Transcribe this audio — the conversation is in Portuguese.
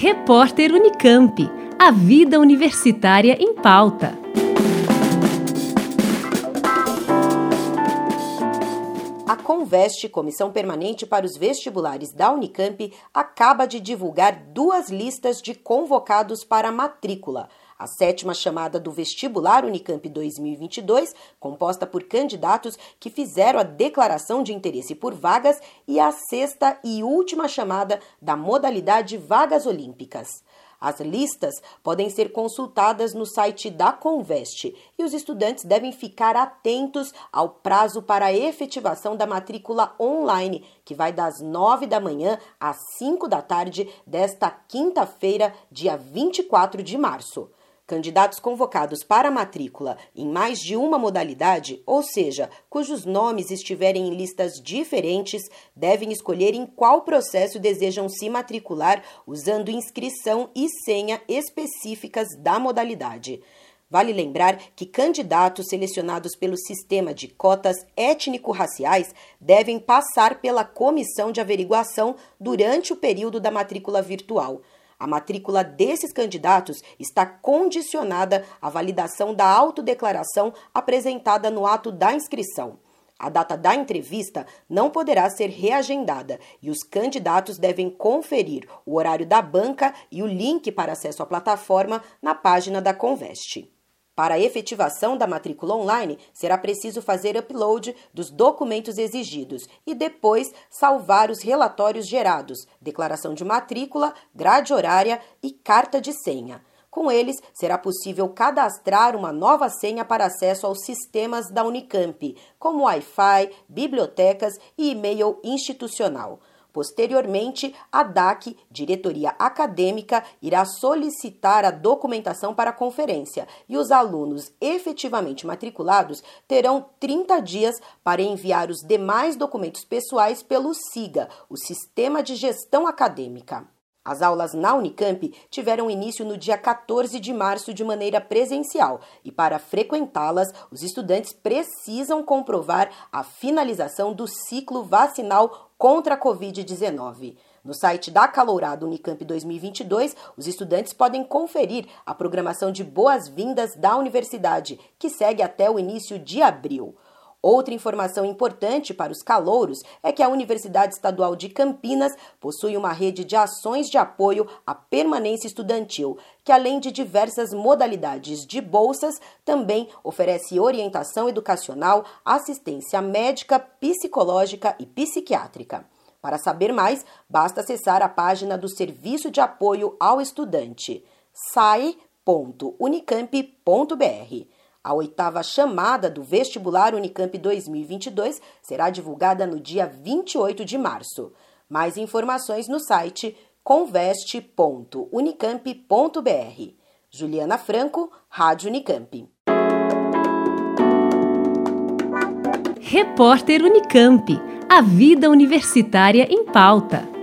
Repórter Unicamp. A vida universitária em pauta. A Conveste, Comissão Permanente para os Vestibulares da Unicamp, acaba de divulgar duas listas de convocados para matrícula. A sétima chamada do Vestibular Unicamp 2022, composta por candidatos que fizeram a declaração de interesse por vagas, e a sexta e última chamada da modalidade Vagas Olímpicas. As listas podem ser consultadas no site da Conveste e os estudantes devem ficar atentos ao prazo para a efetivação da matrícula online, que vai das 9 da manhã às 5 da tarde desta quinta-feira, dia 24 de março. Candidatos convocados para matrícula em mais de uma modalidade, ou seja, cujos nomes estiverem em listas diferentes, devem escolher em qual processo desejam se matricular usando inscrição e senha específicas da modalidade. Vale lembrar que candidatos selecionados pelo sistema de cotas étnico-raciais devem passar pela comissão de averiguação durante o período da matrícula virtual. A matrícula desses candidatos está condicionada à validação da autodeclaração apresentada no ato da inscrição. A data da entrevista não poderá ser reagendada e os candidatos devem conferir o horário da banca e o link para acesso à plataforma na página da Conveste. Para a efetivação da matrícula online, será preciso fazer upload dos documentos exigidos e depois salvar os relatórios gerados, declaração de matrícula, grade horária e carta de senha. Com eles, será possível cadastrar uma nova senha para acesso aos sistemas da Unicamp, como Wi-Fi, bibliotecas e e-mail institucional. Posteriormente, a DAC, diretoria acadêmica, irá solicitar a documentação para a conferência e os alunos efetivamente matriculados terão 30 dias para enviar os demais documentos pessoais pelo SIGA, o Sistema de Gestão Acadêmica. As aulas na Unicamp tiveram início no dia 14 de março de maneira presencial e, para frequentá-las, os estudantes precisam comprovar a finalização do ciclo vacinal contra a Covid-19. No site da Calourado Unicamp 2022, os estudantes podem conferir a programação de boas-vindas da universidade, que segue até o início de abril. Outra informação importante para os calouros é que a Universidade Estadual de Campinas possui uma rede de ações de apoio à permanência estudantil, que além de diversas modalidades de bolsas, também oferece orientação educacional, assistência médica, psicológica e psiquiátrica. Para saber mais, basta acessar a página do Serviço de Apoio ao Estudante, sai.unicamp.br. A oitava chamada do vestibular Unicamp 2022 será divulgada no dia 28 de março. Mais informações no site conveste.unicamp.br. Juliana Franco, Rádio Unicamp. Repórter Unicamp. A vida universitária em pauta.